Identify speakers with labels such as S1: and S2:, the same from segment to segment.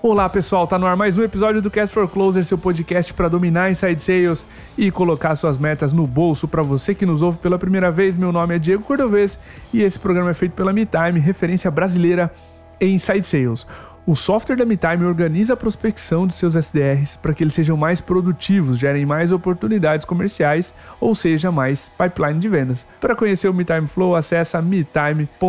S1: Olá pessoal, tá no ar mais um episódio do Cast for Closer, seu podcast para dominar inside sales e colocar suas metas no bolso. Para você que nos ouve pela primeira vez, meu nome é Diego Cordovez e esse programa é feito pela MeTime, referência brasileira em inside sales. O software da MeTime organiza a prospecção de seus SDRs para que eles sejam mais produtivos, gerem mais oportunidades comerciais, ou seja, mais pipeline de vendas. Para conhecer o MeTime Flow, acesse metime.com.br.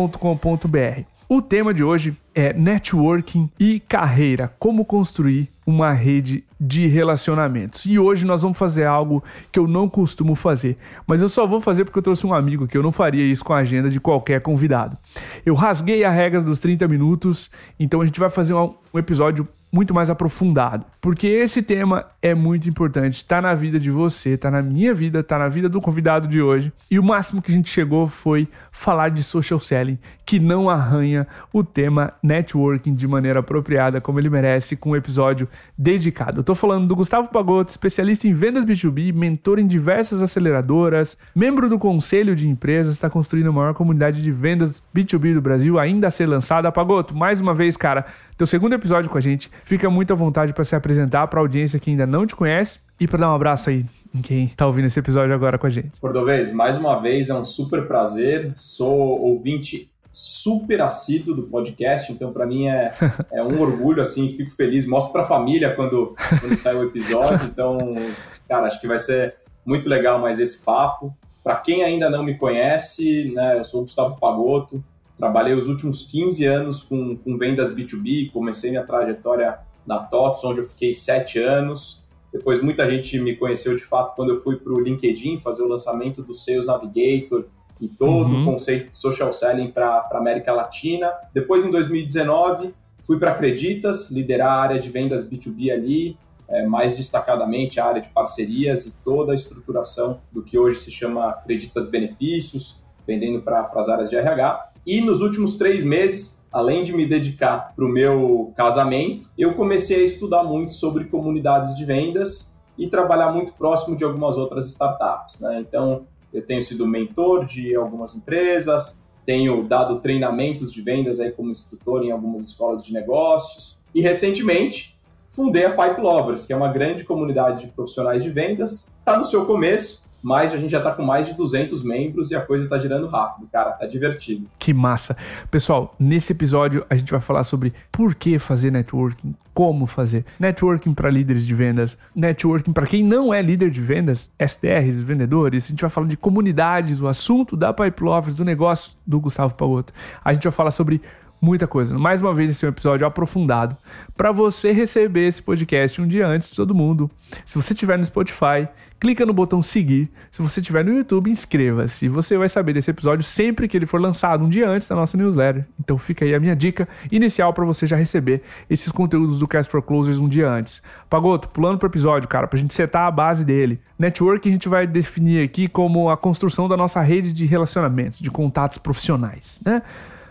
S1: O tema de hoje é networking e carreira, como construir uma rede de relacionamentos. E hoje nós vamos fazer algo que eu não costumo fazer, mas eu só vou fazer porque eu trouxe um amigo que eu não faria isso com a agenda de qualquer convidado. Eu rasguei a regra dos 30 minutos, então a gente vai fazer um episódio muito mais aprofundado, porque esse tema é muito importante, está na vida de você, está na minha vida, está na vida do convidado de hoje. E o máximo que a gente chegou foi falar de social selling, que não arranha o tema networking de maneira apropriada, como ele merece, com um episódio dedicado. Tô falando do Gustavo Pagotto, especialista em vendas B2B, mentor em diversas aceleradoras, membro do conselho de empresas, está construindo a maior comunidade de vendas B2B do Brasil, ainda a ser lançada. Pagotto, mais uma vez, cara, teu segundo episódio com a gente. Fica muito à vontade para se apresentar para a audiência que ainda não te conhece e para dar um abraço aí em quem está ouvindo esse episódio agora com a gente.
S2: Cordovez, mais uma vez é um super prazer. Sou ouvinte super assíduo do podcast, então para mim é, é um orgulho, assim, fico feliz. Mostro para a família quando, quando sai o episódio, então, cara, acho que vai ser muito legal mais esse papo. Para quem ainda não me conhece, né, eu sou o Gustavo Pagotto, Trabalhei os últimos 15 anos com, com vendas B2B, comecei minha trajetória na TOTS, onde eu fiquei 7 anos. Depois muita gente me conheceu de fato quando eu fui para o LinkedIn fazer o lançamento do Sales Navigator e todo uhum. o conceito de social selling para a América Latina. Depois, em 2019, fui para Acreditas, liderar a área de vendas B2B ali, é, mais destacadamente a área de parcerias e toda a estruturação do que hoje se chama Acreditas Benefícios, vendendo para as áreas de RH. E nos últimos três meses, além de me dedicar para o meu casamento, eu comecei a estudar muito sobre comunidades de vendas e trabalhar muito próximo de algumas outras startups. Né? Então, eu tenho sido mentor de algumas empresas, tenho dado treinamentos de vendas aí como instrutor em algumas escolas de negócios e recentemente fundei a Pipe Lovers, que é uma grande comunidade de profissionais de vendas. Está no seu começo, mas a gente já está com mais de 200 membros e a coisa está girando rápido, cara, tá divertido.
S1: Que massa. Pessoal, nesse episódio a gente vai falar sobre por que fazer networking, como fazer. Networking para líderes de vendas, networking para quem não é líder de vendas, SDRs, vendedores. A gente vai falar de comunidades, o assunto da Pipe Lovers, do negócio do Gustavo Pauoto. A gente vai falar sobre muita coisa. Mais uma vez, esse é um episódio aprofundado para você receber esse podcast um dia antes de todo mundo. Se você estiver no Spotify, clica no botão seguir. Se você estiver no YouTube, inscreva-se. Você vai saber desse episódio sempre que ele for lançado, um dia antes da nossa newsletter. Então fica aí a minha dica inicial para você já receber esses conteúdos do Cast for Closers um dia antes. Pagoto, pulando pro episódio, cara, pra gente setar a base dele. Network a gente vai definir aqui como a construção da nossa rede de relacionamentos, de contatos profissionais, né?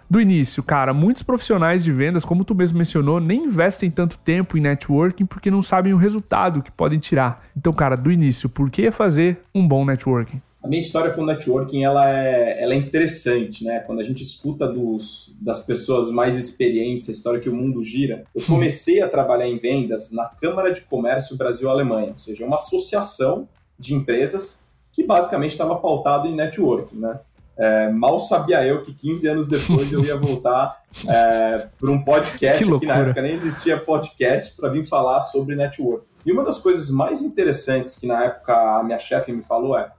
S1: Do início, cara, muitos profissionais de vendas, como tu mesmo mencionou, nem investem tanto tempo em networking porque não sabem o resultado que podem tirar. Então, cara, do início, por que fazer um bom networking?
S2: A minha história com networking ela é, ela é interessante, né? Quando a gente escuta dos, das pessoas mais experientes, a história que o mundo gira. Eu comecei a trabalhar em vendas na Câmara de Comércio Brasil-Alemanha, ou seja, uma associação de empresas que basicamente estava pautada em networking, né? É, mal sabia eu que 15 anos depois eu ia voltar é, para um podcast, que, que, na época nem existia podcast, para vir falar sobre network. E uma das coisas mais interessantes que na época a minha chefe me falou é: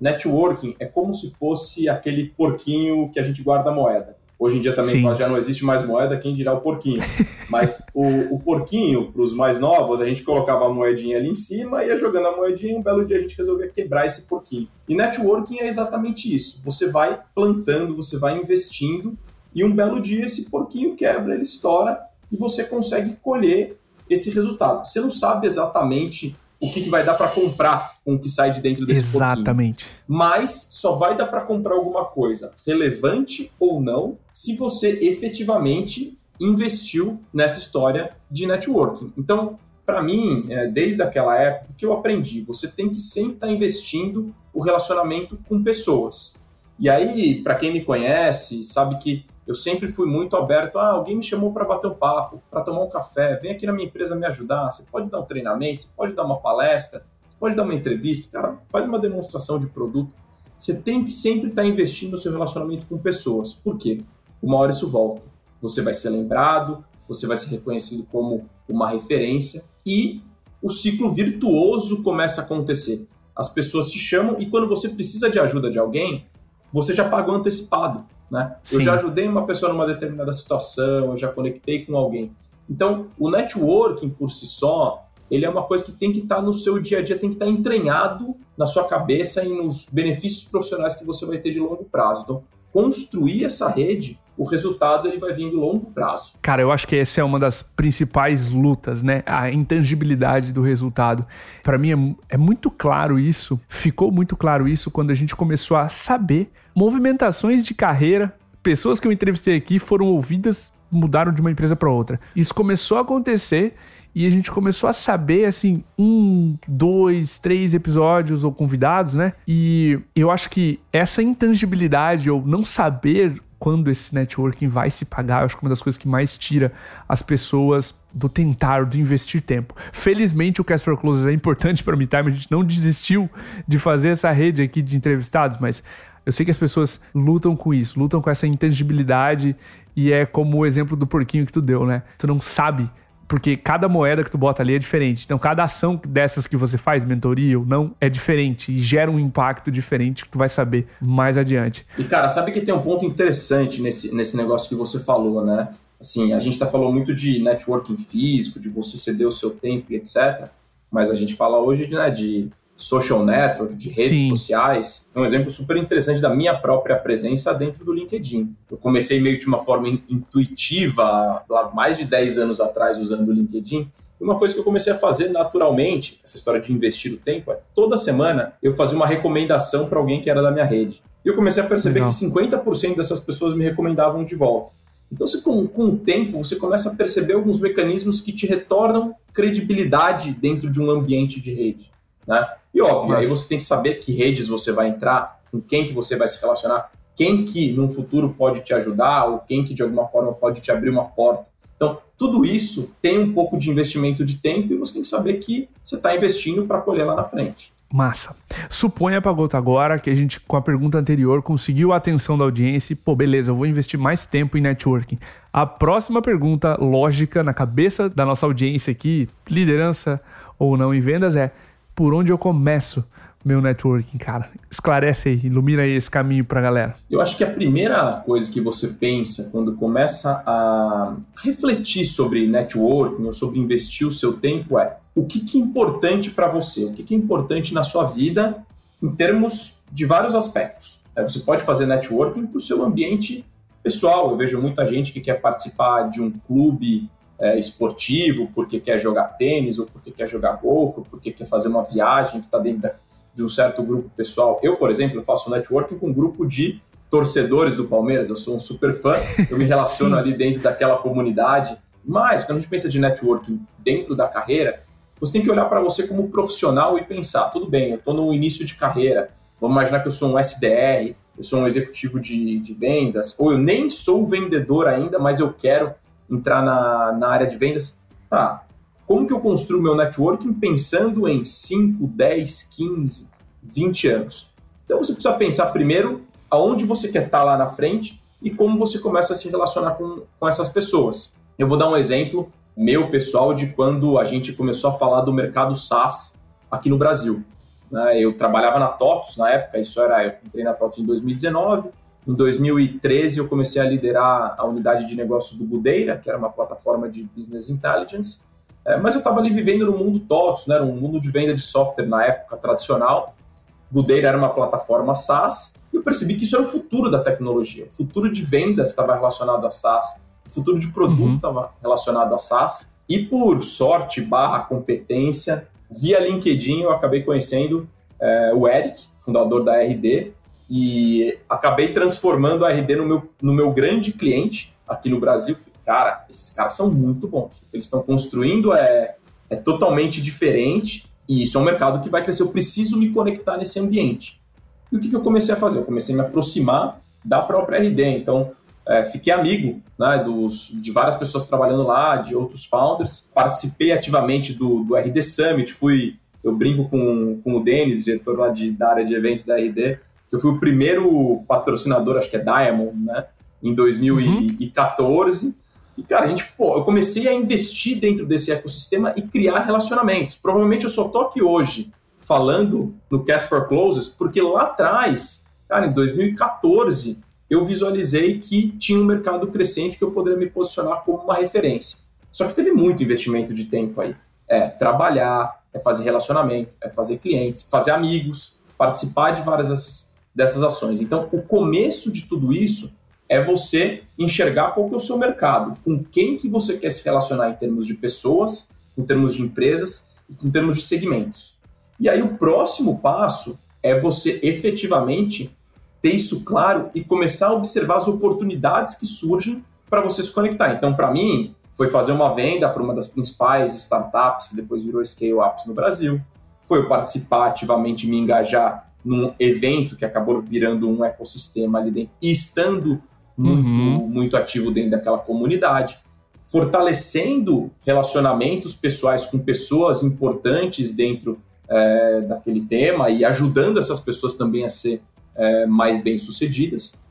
S2: networking é como se fosse aquele porquinho que a gente guarda moeda. Hoje em dia também Sim. já não existe mais moeda, quem dirá o porquinho. Mas o, o porquinho, para os mais novos, a gente colocava a moedinha ali em cima, ia jogando a moedinha e um belo dia a gente resolvia quebrar esse porquinho. E networking é exatamente isso. Você vai plantando, você vai investindo, e um belo dia esse porquinho quebra, ele estoura, e você consegue colher esse resultado. Você não sabe exatamente o que, que vai dar para comprar com o que sai de dentro desse
S1: Exatamente.
S2: Pouquinho. Mas só vai dar para comprar alguma coisa, relevante ou não, se você efetivamente investiu nessa história de networking. Então, para mim, é, desde aquela época que eu aprendi, você tem que sempre estar tá investindo o relacionamento com pessoas. E aí, para quem me conhece, sabe que eu sempre fui muito aberto. Ah, alguém me chamou para bater um papo, para tomar um café, vem aqui na minha empresa me ajudar. Você pode dar um treinamento, você pode dar uma palestra, você pode dar uma entrevista, cara, faz uma demonstração de produto. Você tem que sempre estar tá investindo no seu relacionamento com pessoas. Por quê? Uma hora isso volta. Você vai ser lembrado, você vai ser reconhecido como uma referência e o ciclo virtuoso começa a acontecer. As pessoas te chamam e quando você precisa de ajuda de alguém, você já pagou antecipado. Né? Eu já ajudei uma pessoa numa determinada situação, eu já conectei com alguém. Então, o networking por si só, ele é uma coisa que tem que estar tá no seu dia a dia, tem que estar tá entranhado na sua cabeça e nos benefícios profissionais que você vai ter de longo prazo. Então, construir essa rede, o resultado ele vai vir de longo prazo.
S1: Cara, eu acho que essa é uma das principais lutas, né? A intangibilidade do resultado. Para mim é, é muito claro isso, ficou muito claro isso quando a gente começou a saber movimentações de carreira. Pessoas que eu entrevistei aqui foram ouvidas, mudaram de uma empresa para outra. Isso começou a acontecer e a gente começou a saber, assim, um, dois, três episódios ou convidados, né? E eu acho que essa intangibilidade ou não saber quando esse networking vai se pagar, eu acho que é uma das coisas que mais tira as pessoas do tentar, do investir tempo. Felizmente o Cast for Closes é importante para me Time, a gente não desistiu de fazer essa rede aqui de entrevistados, mas eu sei que as pessoas lutam com isso, lutam com essa intangibilidade e é como o exemplo do porquinho que tu deu, né? Tu não sabe porque cada moeda que tu bota ali é diferente. Então, cada ação dessas que você faz, mentoria ou não, é diferente e gera um impacto diferente que tu vai saber mais adiante.
S2: E, cara, sabe que tem um ponto interessante nesse, nesse negócio que você falou, né? Assim, a gente tá falando muito de networking físico, de você ceder o seu tempo e etc. Mas a gente fala hoje de, né, de social network, de redes Sim. sociais, é um exemplo super interessante da minha própria presença dentro do LinkedIn. Eu comecei meio de uma forma intuitiva, lá mais de 10 anos atrás, usando o LinkedIn. E uma coisa que eu comecei a fazer naturalmente, essa história de investir o tempo, é toda semana eu fazia uma recomendação para alguém que era da minha rede. E eu comecei a perceber Legal. que 50% dessas pessoas me recomendavam de volta. Então, você, com, com o tempo, você começa a perceber alguns mecanismos que te retornam credibilidade dentro de um ambiente de rede. Né? E óbvio, Mas... aí você tem que saber que redes você vai entrar, com quem que você vai se relacionar, quem que no futuro pode te ajudar ou quem que de alguma forma pode te abrir uma porta. Então, tudo isso tem um pouco de investimento de tempo e você tem que saber que você está investindo para colher lá na frente.
S1: Massa. Suponha para gota agora que a gente, com a pergunta anterior, conseguiu a atenção da audiência e, pô, beleza, eu vou investir mais tempo em networking. A próxima pergunta lógica na cabeça da nossa audiência aqui, liderança ou não em vendas, é: por onde eu começo meu networking, cara? Esclarece aí, ilumina aí esse caminho pra galera.
S2: Eu acho que a primeira coisa que você pensa quando começa a refletir sobre networking ou sobre investir o seu tempo é o que, que é importante para você, o que, que é importante na sua vida em termos de vários aspectos. É, você pode fazer networking para o seu ambiente pessoal. Eu vejo muita gente que quer participar de um clube é, esportivo, porque quer jogar tênis, ou porque quer jogar golfe, ou porque quer fazer uma viagem que está dentro da, de um certo grupo pessoal. Eu, por exemplo, faço networking com um grupo de torcedores do Palmeiras, eu sou um super fã, eu me relaciono ali dentro daquela comunidade. Mas, quando a gente pensa de networking dentro da carreira, você tem que olhar para você como profissional e pensar: tudo bem, eu estou no início de carreira, vamos imaginar que eu sou um SDR, eu sou um executivo de, de vendas, ou eu nem sou vendedor ainda, mas eu quero entrar na, na área de vendas, tá, como que eu construo meu networking pensando em 5, 10, 15, 20 anos? Então você precisa pensar primeiro aonde você quer estar lá na frente e como você começa a se relacionar com, com essas pessoas. Eu vou dar um exemplo meu pessoal de quando a gente começou a falar do mercado SaaS aqui no Brasil. Né? Eu trabalhava na TOTOS na época, isso era, eu entrei na TOTOS em 2019, em 2013, eu comecei a liderar a unidade de negócios do Budeira, que era uma plataforma de business intelligence. É, mas eu estava ali vivendo no mundo TOTS, né, era um mundo de venda de software na época tradicional. Budeira era uma plataforma SaaS e eu percebi que isso era o futuro da tecnologia. O futuro de vendas estava relacionado a SaaS, o futuro de produto estava uhum. relacionado a SaaS. E por sorte barra competência, via LinkedIn eu acabei conhecendo é, o Eric, fundador da RD, e acabei transformando a RD no meu, no meu grande cliente aqui no Brasil. Cara, esses caras são muito bons. O que eles estão construindo é, é totalmente diferente e isso é um mercado que vai crescer. Eu preciso me conectar nesse ambiente. E o que, que eu comecei a fazer? Eu comecei a me aproximar da própria RD. Então, é, fiquei amigo né, dos, de várias pessoas trabalhando lá, de outros founders. Participei ativamente do, do RD Summit, fui, eu brinco com, com o Denis, diretor lá de, da área de eventos da RD, eu fui o primeiro patrocinador, acho que é Diamond, né, em 2014. Uhum. E, cara, a gente, pô, eu comecei a investir dentro desse ecossistema e criar relacionamentos. Provavelmente eu só tô aqui hoje falando no Cast for Closes, porque lá atrás, cara, em 2014, eu visualizei que tinha um mercado crescente que eu poderia me posicionar como uma referência. Só que teve muito investimento de tempo aí. É trabalhar, é fazer relacionamento, é fazer clientes, fazer amigos, participar de várias dessas, ações. Então, o começo de tudo isso é você enxergar qual que é o seu mercado, com quem que você quer se relacionar em termos de pessoas, em termos de empresas, em termos de segmentos. E aí o próximo passo é você efetivamente ter isso claro e começar a observar as oportunidades que surgem para você se conectar. Então, para mim, foi fazer uma venda para uma das principais startups que depois virou scale-ups no Brasil. Foi eu participar ativamente, me engajar num evento que acabou virando um ecossistema ali dentro e estando muito, uhum. muito ativo dentro daquela comunidade, fortalecendo relacionamentos pessoais com pessoas importantes dentro é, daquele tema e ajudando essas pessoas também a ser é, mais bem-sucedidas.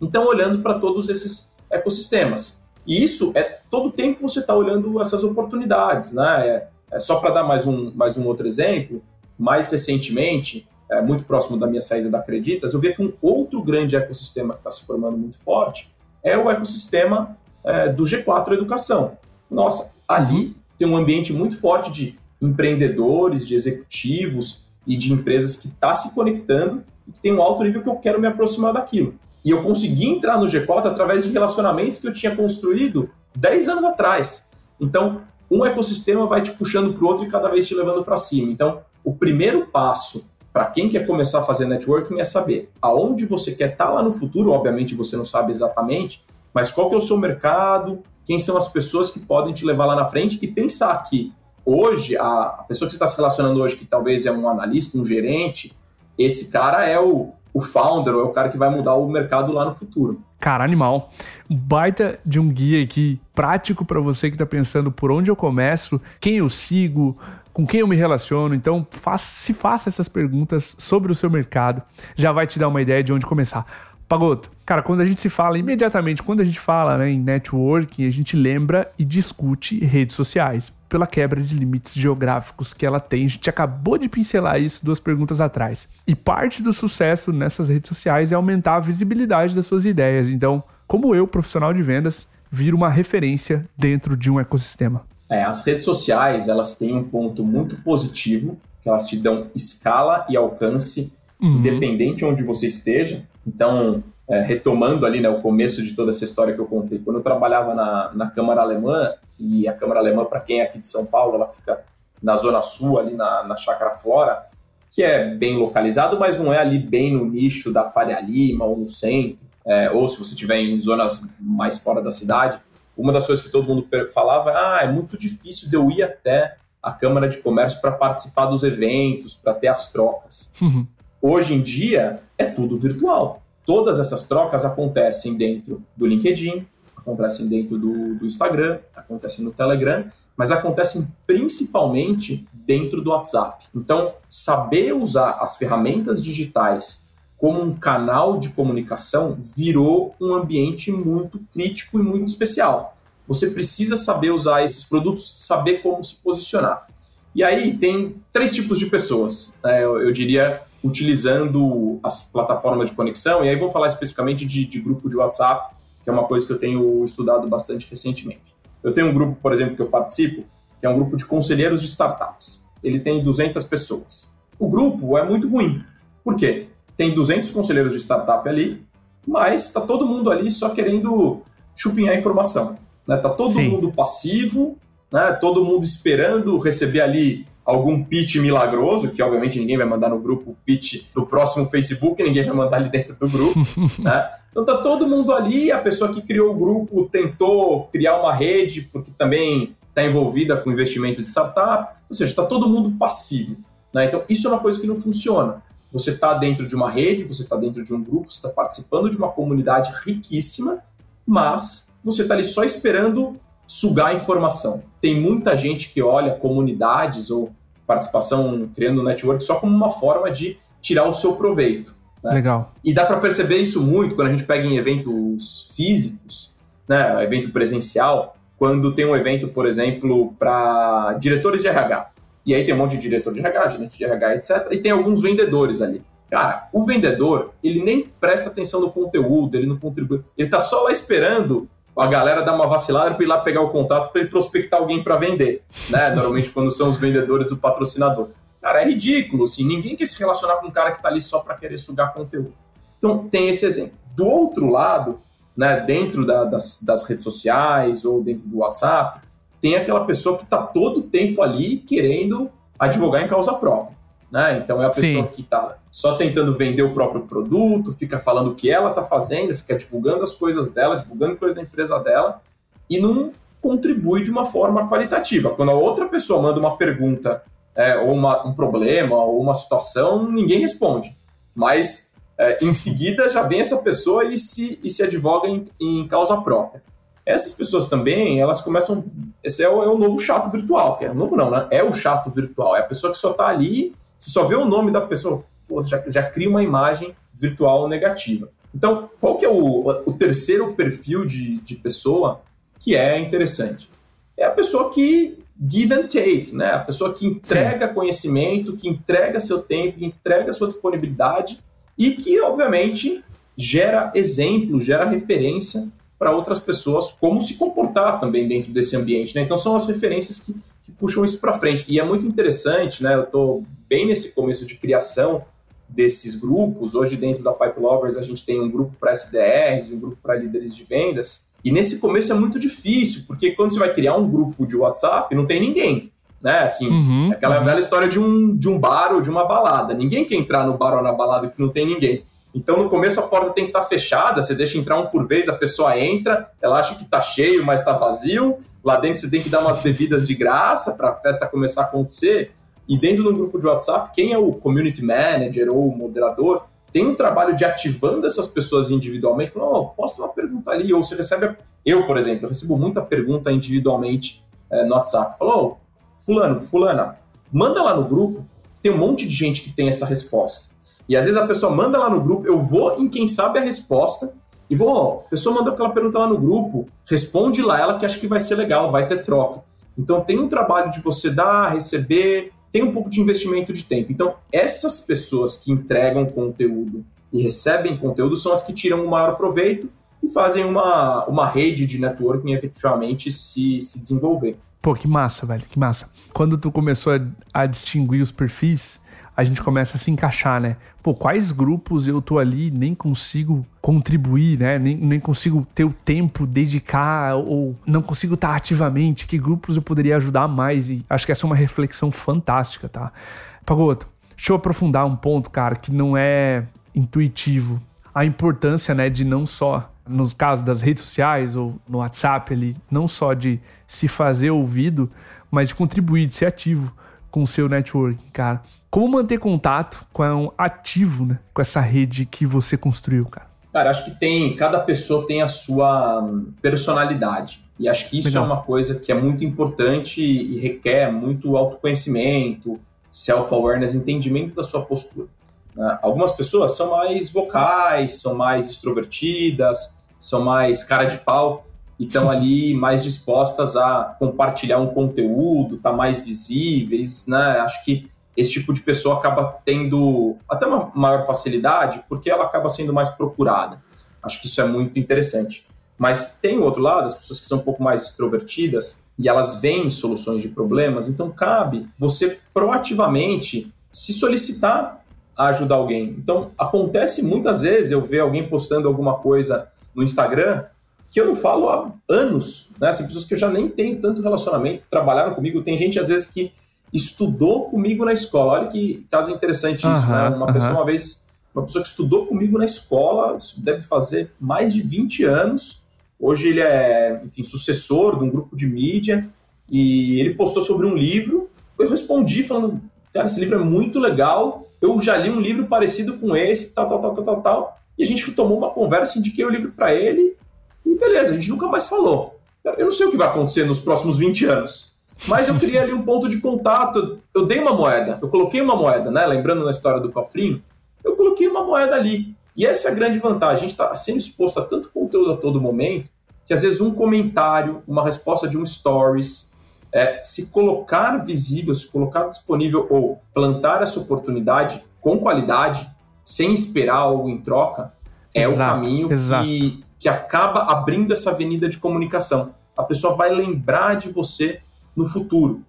S2: Então, olhando para todos esses ecossistemas. E isso é todo tempo você está olhando essas oportunidades, né? É, é só para dar mais um, mais um outro exemplo, mais recentemente, é, muito próximo da minha saída da Acreditas, eu vi que um outro grande ecossistema que está se formando muito forte é o ecossistema é, do G4 Educação. Nossa, ali tem um ambiente muito forte de empreendedores, de executivos e de empresas que está se conectando e que tem um alto nível que eu quero me aproximar daquilo. E eu consegui entrar no G4 através de relacionamentos que eu tinha construído 10 anos atrás. Então, um ecossistema vai te puxando para o outro e cada vez te levando para cima. Então, o primeiro passo para quem quer começar a fazer networking é saber aonde você quer estar tá lá no futuro. Obviamente, você não sabe exatamente, mas qual que é o seu mercado, quem são as pessoas que podem te levar lá na frente e pensar que hoje, a pessoa que você está se relacionando hoje, que talvez é um analista, um gerente, esse cara é o, o founder, ou é o cara que vai mudar o mercado lá no futuro.
S1: Cara, animal. Baita de um guia aqui prático para você que está pensando por onde eu começo, quem eu sigo, com quem eu me relaciono. Então, se faça essas perguntas sobre o seu mercado, já vai te dar uma ideia de onde começar. Pagoto, cara, quando a gente se fala, imediatamente, quando a gente fala né, em networking, a gente lembra e discute redes sociais, pela quebra de limites geográficos que ela tem. A gente acabou de pincelar isso duas perguntas atrás. E parte do sucesso nessas redes sociais é aumentar a visibilidade das suas ideias. Então, como eu, profissional de vendas, viro uma referência dentro de um ecossistema.
S2: É, as redes sociais, elas têm um ponto muito positivo, que elas te dão escala e alcance, uhum. independente onde você esteja. Então, é, retomando ali né, o começo de toda essa história que eu contei, quando eu trabalhava na, na Câmara Alemã, e a Câmara Alemã, para quem é aqui de São Paulo, ela fica na Zona Sul, ali na, na Chácara Flora, que é bem localizado, mas não é ali bem no nicho da Faria Lima ou no centro, é, ou se você estiver em zonas mais fora da cidade. Uma das coisas que todo mundo falava é: ah, é muito difícil de eu ir até a Câmara de Comércio para participar dos eventos, para ter as trocas. Uhum. Hoje em dia, é tudo virtual. Todas essas trocas acontecem dentro do LinkedIn, acontecem dentro do, do Instagram, acontecem no Telegram, mas acontecem principalmente dentro do WhatsApp. Então, saber usar as ferramentas digitais como um canal de comunicação virou um ambiente muito crítico e muito especial. Você precisa saber usar esses produtos, saber como se posicionar. E aí tem três tipos de pessoas, né? eu, eu, diria, utilizando as plataformas de conexão, e aí vou falar especificamente de, de grupo de WhatsApp, que é uma coisa que eu tenho estudado bastante recentemente. Eu tenho um grupo, por exemplo, que eu participo, que é um grupo de conselheiros de startups. Ele tem 200 pessoas. O grupo é muito ruim. Por quê? Tem 200 conselheiros de startup ali, mas está todo mundo ali só querendo chupinhar informação. Né? Tá todo Sim. mundo passivo, né? todo mundo esperando receber ali algum pitch milagroso, que obviamente ninguém vai mandar no grupo pitch do próximo Facebook, ninguém vai mandar ali dentro do grupo, né? Então tá todo mundo ali, a pessoa que criou o grupo tentou criar uma rede, porque também está envolvida com investimento de startup, ou seja, está todo mundo passivo. Né? Então isso é uma coisa que não funciona. Você está dentro de uma rede, você está dentro de um grupo, você está participando de uma comunidade riquíssima, mas você está ali só esperando sugar a informação. Tem muita gente que olha comunidades ou participação criando network só como uma forma de tirar o seu proveito.
S1: Né? Legal.
S2: E dá para perceber isso muito quando a gente pega em eventos físicos, né, evento presencial, quando tem um evento, por exemplo, para diretores de RH. E aí tem um monte de diretor de RH, gerente de RH, etc. E tem alguns vendedores ali. Cara, o vendedor, ele nem presta atenção no conteúdo, ele não contribui. Ele tá só lá esperando a galera dar uma vacilada para ir lá pegar o contato para ele prospectar alguém para vender, né? Normalmente quando são os vendedores do patrocinador. Cara, é ridículo, assim, ninguém quer se relacionar com um cara que tá ali só para querer sugar conteúdo. Então, tem esse exemplo. Do outro lado, né, dentro da, das, das redes sociais ou dentro do WhatsApp, tem aquela pessoa que está todo o tempo ali querendo advogar em causa própria. Né? Então é a pessoa Sim. que está só tentando vender o próprio produto, fica falando o que ela está fazendo, fica divulgando as coisas dela, divulgando coisas da empresa dela e não contribui de uma forma qualitativa. Quando a outra pessoa manda uma pergunta é, ou uma, um problema ou uma situação, ninguém responde. Mas é, em seguida já vem essa pessoa e se, e se advoga em, em causa própria. Essas pessoas também, elas começam. Esse é o, é o novo chato virtual, que é novo não, né? É o chato virtual. É a pessoa que só está ali, se só vê o nome da pessoa, pô, já, já cria uma imagem virtual negativa. Então, qual que é o, o terceiro perfil de, de pessoa que é interessante? É a pessoa que give and take, né? A pessoa que entrega Sim. conhecimento, que entrega seu tempo, que entrega sua disponibilidade e que, obviamente, gera exemplo, gera referência para outras pessoas como se comportar também dentro desse ambiente. Né? Então, são as referências que, que puxam isso para frente. E é muito interessante, né? eu estou bem nesse começo de criação desses grupos. Hoje, dentro da Pipe Lovers, a gente tem um grupo para SDRs, um grupo para líderes de vendas. E nesse começo é muito difícil, porque quando você vai criar um grupo de WhatsApp, não tem ninguém né? Assim, uhum, aquela uhum. velha história de um, de um bar ou de uma balada. Ninguém quer entrar no bar ou na balada que não tem ninguém. Então, no começo, a porta tem que estar tá fechada, você deixa entrar um por vez, a pessoa entra, ela acha que está cheio, mas está vazio. Lá dentro você tem que dar umas bebidas de graça para a festa começar a acontecer. E dentro do grupo de WhatsApp, quem é o community manager ou o moderador tem um trabalho de ativando essas pessoas individualmente, falando, oh, posta uma pergunta ali, ou você recebe, eu, por exemplo, eu recebo muita pergunta individualmente é, no WhatsApp, falou, oh, fulano, fulana, manda lá no grupo, tem um monte de gente que tem essa resposta. E às vezes a pessoa manda lá no grupo, eu vou em quem sabe a resposta e vou, ó, a pessoa manda aquela pergunta lá no grupo, responde lá ela que acha que vai ser legal, vai ter troca. Então tem um trabalho de você dar, receber, tem um pouco de investimento de tempo. Então essas pessoas que entregam conteúdo e recebem conteúdo são as que tiram o maior proveito e fazem uma, uma rede de networking efetivamente se, se desenvolver.
S1: Pô, que massa, velho, que massa. Quando tu começou a, a distinguir os perfis, a gente começa a se encaixar, né? Pô, quais grupos eu tô ali nem consigo contribuir, né? Nem, nem consigo ter o tempo, dedicar, ou não consigo estar ativamente, que grupos eu poderia ajudar mais? E acho que essa é uma reflexão fantástica, tá? Pagoto, deixa eu aprofundar um ponto, cara, que não é intuitivo. A importância, né, de não só no caso das redes sociais ou no WhatsApp ali, não só de se fazer ouvido, mas de contribuir, de ser ativo com o seu networking, cara. Como manter contato com um ativo, né, com essa rede que você construiu, cara?
S2: Cara, acho que tem, cada pessoa tem a sua hum, personalidade. E acho que isso Legal. é uma coisa que é muito importante e requer muito autoconhecimento, self-awareness, entendimento da sua postura. Né? Algumas pessoas são mais vocais, são mais extrovertidas, são mais cara de pau e estão ali mais dispostas a compartilhar um conteúdo, tá mais visíveis, né? Acho que esse tipo de pessoa acaba tendo até uma maior facilidade porque ela acaba sendo mais procurada. Acho que isso é muito interessante. Mas tem o outro lado, as pessoas que são um pouco mais extrovertidas e elas veem soluções de problemas, então cabe você proativamente se solicitar a ajudar alguém. Então, acontece muitas vezes eu ver alguém postando alguma coisa no Instagram que eu não falo há anos, né? Assim, pessoas que eu já nem tenho tanto relacionamento, trabalharam comigo. Tem gente, às vezes, que estudou comigo na escola. Olha que caso interessante isso, né? Uma pessoa, uma vez, uma pessoa que estudou comigo na escola, deve fazer mais de 20 anos. Hoje ele é, enfim, sucessor de um grupo de mídia e ele postou sobre um livro. Eu respondi falando, cara, esse livro é muito legal, eu já li um livro parecido com esse, tal, tal, tal, tal, tal, tal. E a gente tomou uma conversa, indiquei o livro para ele beleza, a gente nunca mais falou. Eu não sei o que vai acontecer nos próximos 20 anos, mas eu criei ali um ponto de contato. Eu dei uma moeda, eu coloquei uma moeda, né? Lembrando na história do cofrinho, eu coloquei uma moeda ali. E essa é a grande vantagem. A gente está sendo exposto a tanto conteúdo a todo momento que às vezes um comentário, uma resposta de um stories, é, se colocar visível, se colocar disponível ou plantar essa oportunidade com qualidade, sem esperar algo em troca, é exato, o caminho que, que acaba abrindo essa avenida de comunicação. A pessoa vai lembrar de você no futuro.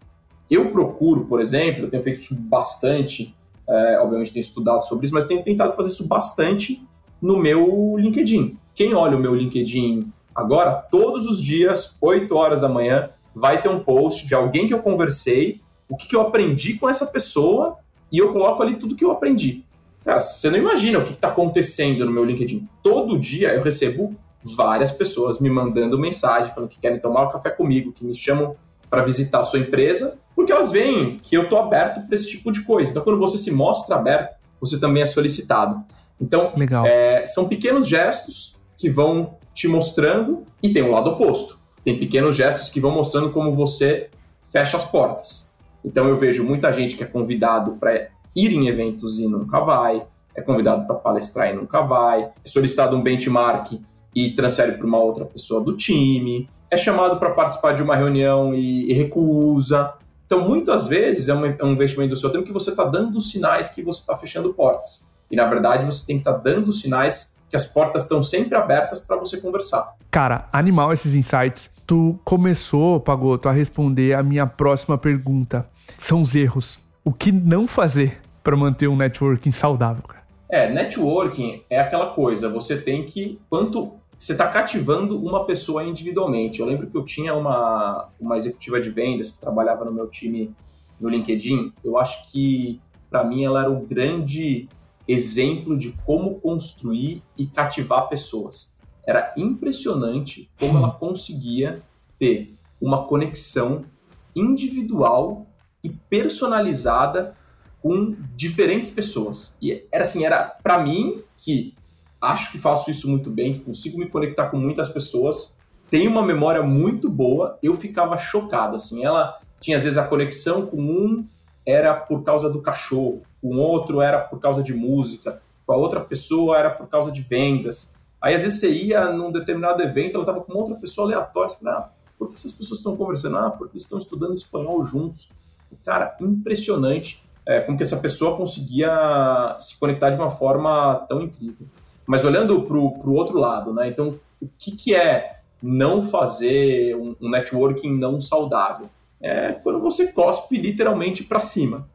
S2: Eu procuro, por exemplo, eu tenho feito isso bastante, é, obviamente tenho estudado sobre isso, mas tenho tentado fazer isso bastante no meu LinkedIn. Quem olha o meu LinkedIn agora, todos os dias, 8 horas da manhã, vai ter um post de alguém que eu conversei, o que, que eu aprendi com essa pessoa, e eu coloco ali tudo que eu aprendi. Cara, você não imagina o que está acontecendo no meu LinkedIn. Todo dia eu recebo várias pessoas me mandando mensagem falando que querem tomar um café comigo, que me chamam para visitar a sua empresa, porque elas veem que eu estou aberto para esse tipo de coisa. Então, quando você se mostra aberto, você também é solicitado. Então, é, são pequenos gestos que vão te mostrando, e tem um lado oposto. Tem pequenos gestos que vão mostrando como você fecha as portas. Então, eu vejo muita gente que é convidado para ir em eventos e nunca vai, é convidado para palestrar e nunca vai, é solicitado um benchmark e transfere para uma outra pessoa do time, é chamado para participar de uma reunião e, e recusa. Então, muitas vezes é um, é um, investimento do seu tempo que você está dando sinais que você está fechando portas. E, na verdade, você tem que estar tá dando sinais que as portas estão sempre abertas para você conversar.
S1: Cara, animal esses insights. Tu começou, Pagoto, a responder a minha próxima pergunta. São os erros. O que não fazer para manter um networking saudável, cara?
S2: É, networking é aquela coisa, você tem que, quanto você está cativando uma pessoa individualmente. Eu lembro que eu tinha uma, uma executiva de vendas que trabalhava no meu time no LinkedIn. Eu acho que, para mim, ela era um grande exemplo de como construir e cativar pessoas. Era impressionante como ela conseguia ter uma conexão individual e personalizada com diferentes pessoas. E era assim, era para mim que acho que faço isso muito bem, que consigo me conectar com muitas pessoas, tenho uma memória muito boa, eu ficava chocado, assim, ela tinha às vezes a conexão com um era por causa do cachorro, com outro era por causa de música, com a outra pessoa era por causa de vendas. Aí às vezes você ia num determinado evento, ela estava com outra pessoa aleatória, você fala, ah, por que essas pessoas estão conversando? Ah, porque estão estudando espanhol juntos. Cara, impressionante é, como que essa pessoa conseguia se conectar de uma forma tão incrível. Mas olhando para o outro lado, né? Então, o que, que é não fazer um, um networking não saudável? É quando você cospe literalmente para cima.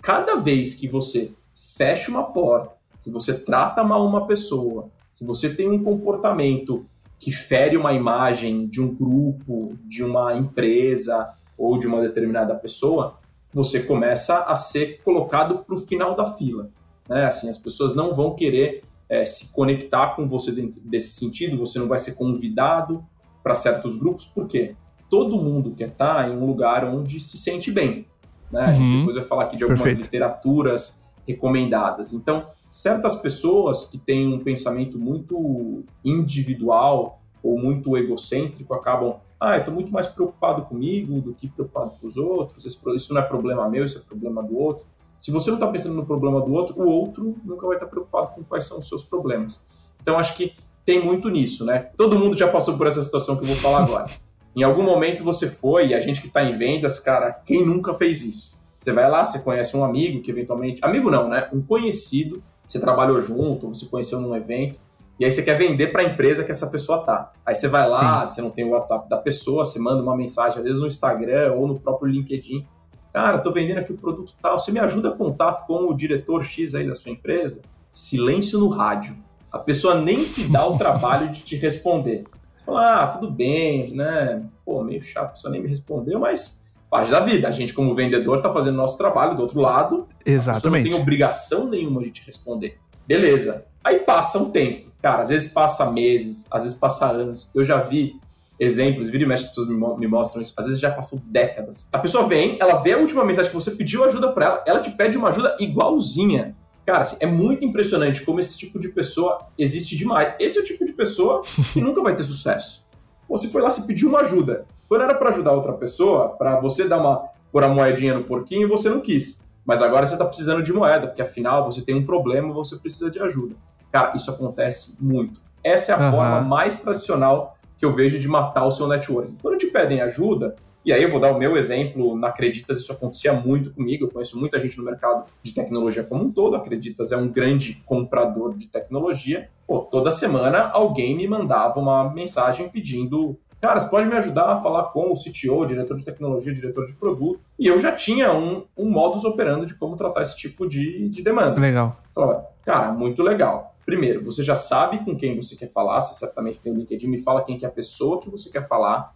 S2: Cada vez que você fecha uma porta, que você trata mal uma pessoa, que você tem um comportamento que fere uma imagem de um grupo, de uma empresa ou de uma determinada pessoa, você começa a ser colocado para o final da fila. Né? Assim, as pessoas não vão querer é, se conectar com você dentro desse sentido, você não vai ser convidado para certos grupos, por quê? Todo mundo quer estar tá em um lugar onde se sente bem. Né? A gente uhum. depois vai falar aqui de algumas Perfeito. literaturas recomendadas. Então, certas pessoas que têm um pensamento muito individual ou muito egocêntrico acabam ah, eu estou muito mais preocupado comigo do que preocupado com os outros, isso não é problema meu, isso é problema do outro. Se você não está pensando no problema do outro, o outro nunca vai estar tá preocupado com quais são os seus problemas. Então, acho que tem muito nisso, né? Todo mundo já passou por essa situação que eu vou falar agora. em algum momento você foi, e a gente que está em vendas, cara, quem nunca fez isso? Você vai lá, você conhece um amigo que eventualmente. Amigo não, né? Um conhecido, você trabalhou junto, você conheceu num evento, e aí você quer vender para a empresa que essa pessoa tá. Aí você vai lá, Sim. você não tem o WhatsApp da pessoa, você manda uma mensagem, às vezes no Instagram ou no próprio LinkedIn. Cara, tô vendendo aqui o produto tal, você me ajuda a contato com o diretor X aí da sua empresa? Silêncio no rádio. A pessoa nem se dá o trabalho de te responder. Você fala, ah, tudo bem, né? Pô, meio chato, a pessoa nem me respondeu, mas parte da vida. A gente, como vendedor, tá fazendo nosso trabalho do outro lado.
S1: Exatamente. A
S2: não tem obrigação nenhuma de te responder. Beleza. Aí passa um tempo. Cara, às vezes passa meses, às vezes passa anos. Eu já vi exemplos, vira e mexe, as pessoas me, mostram isso. Às vezes já passam décadas. A pessoa vem, ela vê a última mensagem que você pediu ajuda para ela, ela te pede uma ajuda igualzinha. Cara, assim, é muito impressionante como esse tipo de pessoa existe demais. Esse é o tipo de pessoa que nunca vai ter sucesso. Você foi lá, se pediu uma ajuda. Quando era para ajudar outra pessoa, para você dar uma pôr a moedinha no porquinho, você não quis. Mas agora você está precisando de moeda, porque afinal você tem um problema, você precisa de ajuda. Cara, isso acontece muito. Essa é a uhum. forma mais tradicional que eu vejo de matar o seu networking. Quando te pedem ajuda, e aí eu vou dar o meu exemplo, na Acreditas isso acontecia muito comigo, eu conheço muita gente no mercado de tecnologia como um todo, Acreditas é um grande comprador de tecnologia. Pô, toda semana alguém me mandava uma mensagem pedindo cara, você pode me ajudar a falar com o CTO, diretor de tecnologia, diretor de produto. E eu já tinha um, um modus operando de como tratar esse tipo de, de demanda.
S1: Legal.
S2: Falava, cara, muito legal. Primeiro, você já sabe com quem você quer falar, você certamente tem o LinkedIn, me fala quem que é a pessoa que você quer falar,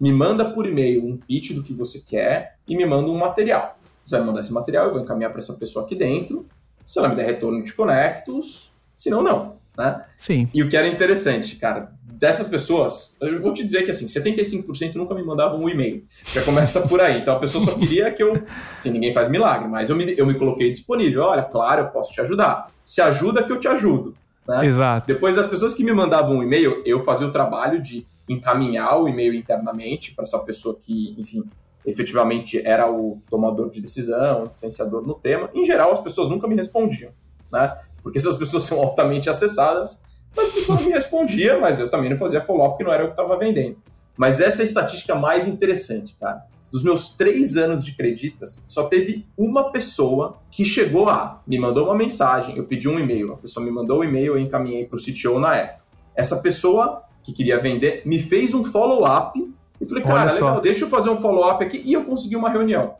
S2: me manda por e-mail um pitch do que você quer e me manda um material. Você vai mandar esse material, eu vou encaminhar para essa pessoa aqui dentro. Se ela me der retorno de conectos, se não, não. Né?
S1: Sim.
S2: E o que era interessante, cara, dessas pessoas, eu vou te dizer que assim, 75% nunca me mandavam um e-mail. Já começa por aí. Então a pessoa só queria que eu. Assim, ninguém faz milagre, mas eu me, eu me coloquei disponível. Olha, claro, eu posso te ajudar. Se ajuda que eu te ajudo. Né?
S1: Exato.
S2: Depois das pessoas que me mandavam um e-mail, eu fazia o trabalho de encaminhar o e-mail internamente para essa pessoa que, enfim, efetivamente era o tomador de decisão, influenciador no tema. Em geral, as pessoas nunca me respondiam, né? Porque essas pessoas são altamente acessadas, mas a pessoa não me respondia, mas eu também não fazia follow-up, porque não era eu que estava vendendo. Mas essa é a estatística mais interessante, cara. Dos meus três anos de creditas, só teve uma pessoa que chegou lá, me mandou uma mensagem, eu pedi um e-mail, a pessoa me mandou o um e-mail, eu encaminhei para o CTO na época. Essa pessoa que queria vender me fez um follow-up e falei, cara, legal, deixa eu fazer um follow-up aqui e eu consegui uma reunião.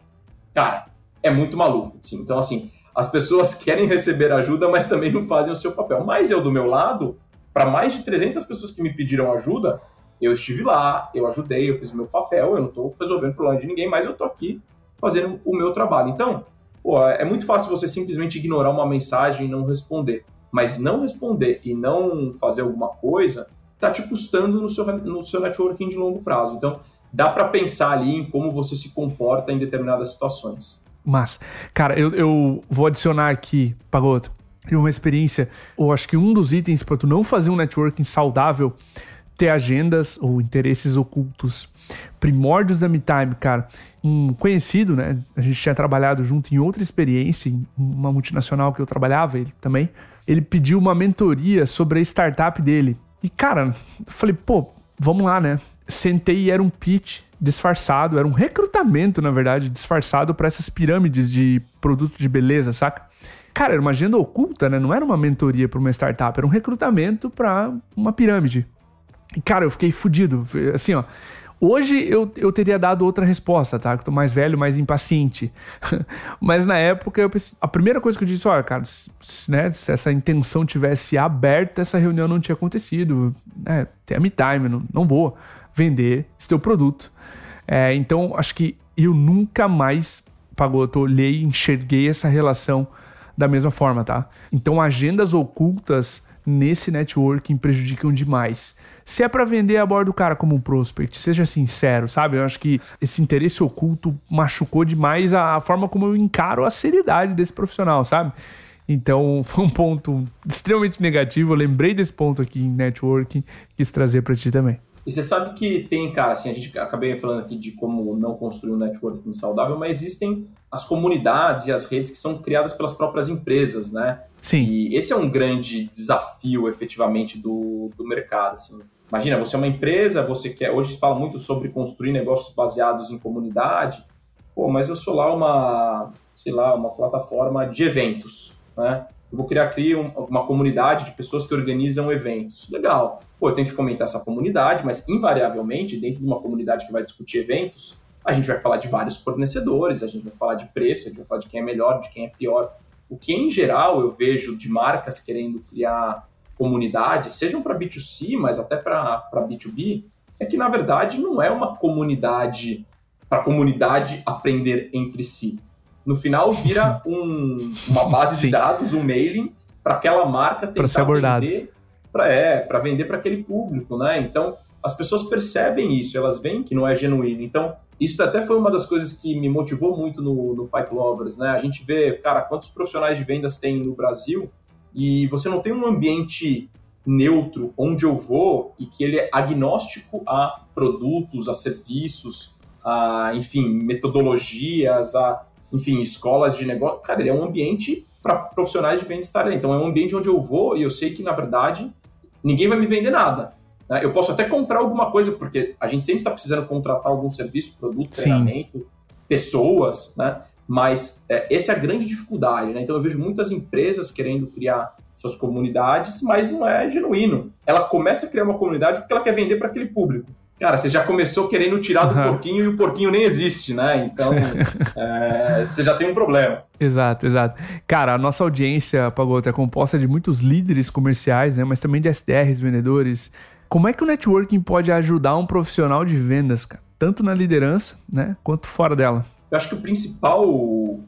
S2: Cara, é muito maluco. Assim. Então, assim, as pessoas querem receber ajuda, mas também não fazem o seu papel. Mas eu, do meu lado, para mais de 300 pessoas que me pediram ajuda, eu estive lá, eu ajudei, eu fiz o meu papel, eu não estou resolvendo o problema de ninguém, mas eu estou aqui fazendo o meu trabalho. Então, pô, é muito fácil você simplesmente ignorar uma mensagem e não responder. Mas não responder e não fazer alguma coisa está te custando no seu, no seu networking de longo prazo. Então, dá para pensar ali em como você se comporta em determinadas situações.
S1: Mas, cara, eu, eu vou adicionar aqui, Pagoto, uma experiência, ou acho que um dos itens para tu não fazer um networking saudável, ter agendas ou interesses ocultos. Primórdios da MeTime, cara. Um conhecido, né? A gente tinha trabalhado junto em outra experiência, em uma multinacional que eu trabalhava, ele também. Ele pediu uma mentoria sobre a startup dele. E, cara, eu falei, pô, vamos lá, né? Sentei e era um pitch disfarçado, era um recrutamento, na verdade, disfarçado para essas pirâmides de produto de beleza, saca? Cara, era uma agenda oculta, né? Não era uma mentoria para uma startup, era um recrutamento para uma pirâmide. E, cara, eu fiquei fudido. Assim, ó. Hoje eu, eu teria dado outra resposta, tá? Eu tô mais velho, mais impaciente. Mas na época, eu, a primeira coisa que eu disse, olha, cara, se, né, se essa intenção tivesse aberta, essa reunião não tinha acontecido. É, tem a me time, não, não vou vender esse teu produto. É, então, acho que eu nunca mais, pagou, eu olhei, enxerguei essa relação da mesma forma, tá? Então, agendas ocultas nesse networking prejudicam demais. Se é para vender, aborda o cara como um prospect, seja sincero, sabe? Eu acho que esse interesse oculto machucou demais a, a forma como eu encaro a seriedade desse profissional, sabe? Então, foi um ponto extremamente negativo. Eu lembrei desse ponto aqui em networking, quis trazer para ti também.
S2: E você sabe que tem, cara, assim, a gente acabei falando aqui de como não construir um networking saudável, mas existem as comunidades e as redes que são criadas pelas próprias empresas, né?
S1: Sim.
S2: E esse é um grande desafio, efetivamente, do, do mercado, assim. Imagina, você é uma empresa, você quer... Hoje se fala muito sobre construir negócios baseados em comunidade. Pô, mas eu sou lá uma, sei lá, uma plataforma de eventos, né? Eu vou criar aqui uma comunidade de pessoas que organizam eventos. Legal pô, eu tenho que fomentar essa comunidade, mas invariavelmente, dentro de uma comunidade que vai discutir eventos, a gente vai falar de vários fornecedores, a gente vai falar de preço, a gente vai falar de quem é melhor, de quem é pior. O que, em geral, eu vejo de marcas querendo criar comunidade, sejam para B2C, mas até para B2B, é que, na verdade, não é uma comunidade para a comunidade aprender entre si. No final, vira um, uma base de dados, um mailing, para aquela marca tentar
S1: ser abordado.
S2: vender para é, para vender para aquele público, né? Então, as pessoas percebem isso, elas veem que não é genuíno. Então, isso até foi uma das coisas que me motivou muito no, no Pipe Lovers, né? A gente vê, cara, quantos profissionais de vendas tem no Brasil e você não tem um ambiente neutro onde eu vou e que ele é agnóstico a produtos, a serviços, a, enfim, metodologias, a, enfim, escolas de negócio. Cara, ele é um ambiente para profissionais de vendas estarem. Então, é um ambiente onde eu vou e eu sei que, na verdade, ninguém vai me vender nada. Né? Eu posso até comprar alguma coisa, porque a gente sempre está precisando contratar algum serviço, produto, treinamento, Sim. pessoas, né? Mas é, essa é a grande dificuldade, né? Então eu vejo muitas empresas querendo criar suas comunidades, mas não é genuíno. Ela começa a criar uma comunidade porque ela quer vender para aquele público. Cara, você já começou querendo tirar do uhum. porquinho e o porquinho nem existe, né? Então, é, você já tem um problema.
S1: Exato, exato. Cara, a nossa audiência, Pagota, é composta de muitos líderes comerciais, né? Mas também de SDRs, vendedores. Como é que o networking pode ajudar um profissional de vendas, cara? Tanto na liderança, né? Quanto fora dela?
S2: Eu acho que o principal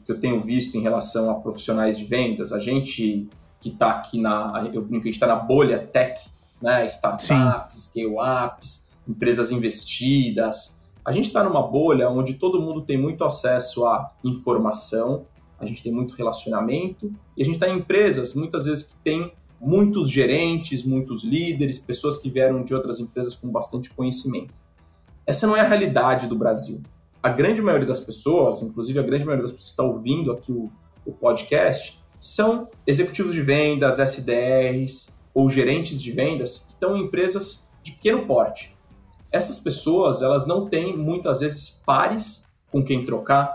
S2: que eu tenho visto em relação a profissionais de vendas, a gente que está aqui na, eu brinco, a gente está na bolha tech, né, startups, scale-ups, empresas investidas. A gente está numa bolha onde todo mundo tem muito acesso à informação, a gente tem muito relacionamento e a gente está em empresas muitas vezes que tem muitos gerentes, muitos líderes, pessoas que vieram de outras empresas com bastante conhecimento. Essa não é a realidade do Brasil a grande maioria das pessoas, inclusive a grande maioria das pessoas que está ouvindo aqui o, o podcast, são executivos de vendas, SDRs ou gerentes de vendas que estão em empresas de pequeno porte. Essas pessoas, elas não têm muitas vezes pares com quem trocar.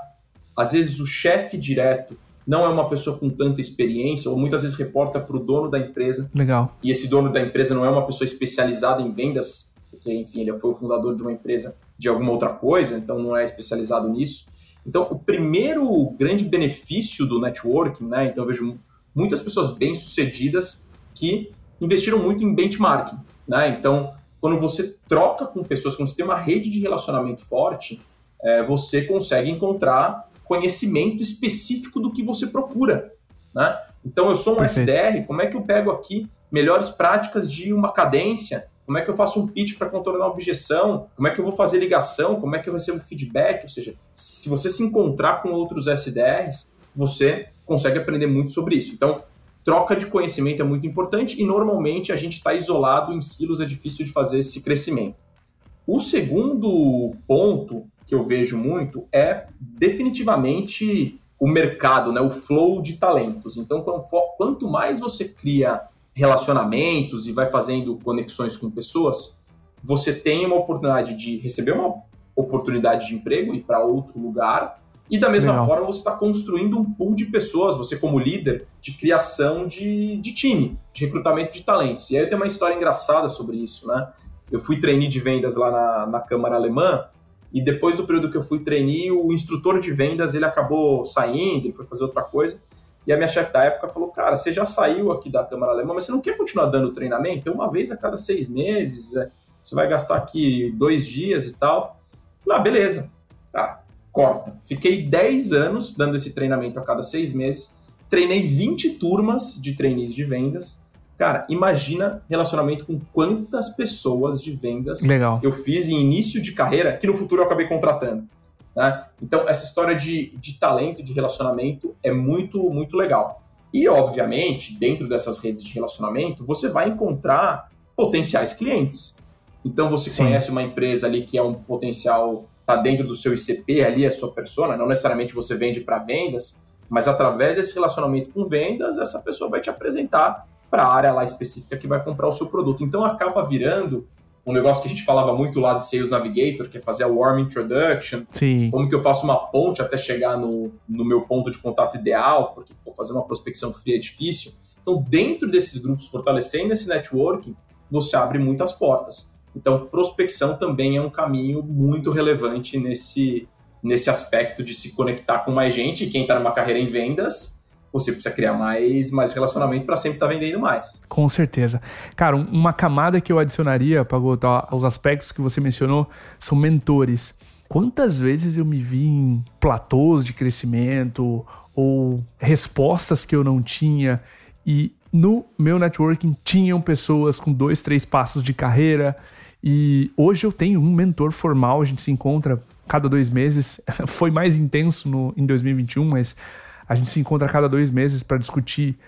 S2: Às vezes o chefe direto não é uma pessoa com tanta experiência, ou muitas vezes reporta para o dono da empresa.
S1: Legal.
S2: E esse dono da empresa não é uma pessoa especializada em vendas, porque, enfim, ele foi o fundador de uma empresa de alguma outra coisa, então não é especializado nisso. Então, o primeiro grande benefício do networking, né? Então, eu vejo muitas pessoas bem-sucedidas que investiram muito em benchmarking, né? Então, quando você troca com pessoas, quando você tem uma rede de relacionamento forte, é, você consegue encontrar conhecimento específico do que você procura, né? Então, eu sou um Perfeito. SDR, como é que eu pego aqui melhores práticas de uma cadência, como é que eu faço um pitch para contornar a objeção, como é que eu vou fazer ligação, como é que eu recebo feedback, ou seja, se você se encontrar com outros SDRs, você consegue aprender muito sobre isso. Então, troca de conhecimento é muito importante e normalmente a gente está isolado em silos, é difícil de fazer esse crescimento. O segundo ponto que eu vejo muito é definitivamente o mercado, né, o flow de talentos. Então, quanto mais você cria relacionamentos e vai fazendo conexões com pessoas, você tem uma oportunidade de receber uma oportunidade de emprego e para outro lugar. E da mesma Legal. forma, você está construindo um pool de pessoas, você como líder, de criação de, de time, de recrutamento de talentos. E aí tem uma história engraçada sobre isso, né? Eu fui trainee de vendas lá na, na Câmara Alemã, e depois do período que eu fui trainee, o instrutor de vendas, ele acabou saindo, ele foi fazer outra coisa. E a minha chefe da época falou: Cara, você já saiu aqui da Câmara Alemã, mas você não quer continuar dando treinamento? Uma vez a cada seis meses, é, você vai gastar aqui dois dias e tal. Falei, ah, beleza. Tá, corta. Fiquei 10 anos dando esse treinamento a cada seis meses. Treinei 20 turmas de trainees de vendas. Cara, imagina relacionamento com quantas pessoas de vendas
S1: Legal.
S2: eu fiz em início de carreira que no futuro eu acabei contratando. Né? Então, essa história de, de talento, de relacionamento é muito, muito legal. E, obviamente, dentro dessas redes de relacionamento, você vai encontrar potenciais clientes. Então, você Sim. conhece uma empresa ali que é um potencial, está dentro do seu ICP ali, a sua persona, não necessariamente você vende para vendas, mas através desse relacionamento com vendas, essa pessoa vai te apresentar para a área lá específica que vai comprar o seu produto. Então, acaba virando um negócio que a gente falava muito lá de Sales Navigator, que é fazer a warm introduction.
S1: Sim.
S2: Como que eu faço uma ponte até chegar no, no meu ponto de contato ideal, porque pô, fazer uma prospecção fria é difícil. Então, dentro desses grupos, fortalecendo esse networking, você abre muitas portas. Então, prospecção também é um caminho muito relevante nesse, nesse aspecto de se conectar com mais gente. Quem está numa carreira em vendas você precisa criar mais, mais relacionamento para sempre estar tá vendendo mais.
S1: Com certeza. Cara, uma camada que eu adicionaria, Pagoto, aos aspectos que você mencionou, são mentores. Quantas vezes eu me vi em platôs de crescimento ou respostas que eu não tinha e no meu networking tinham pessoas com dois, três passos de carreira E hoje eu tenho um mentor formal, a gente se encontra cada dois meses. Foi mais intenso no, em 2021, mas a gente se encontra cada dois meses para discutir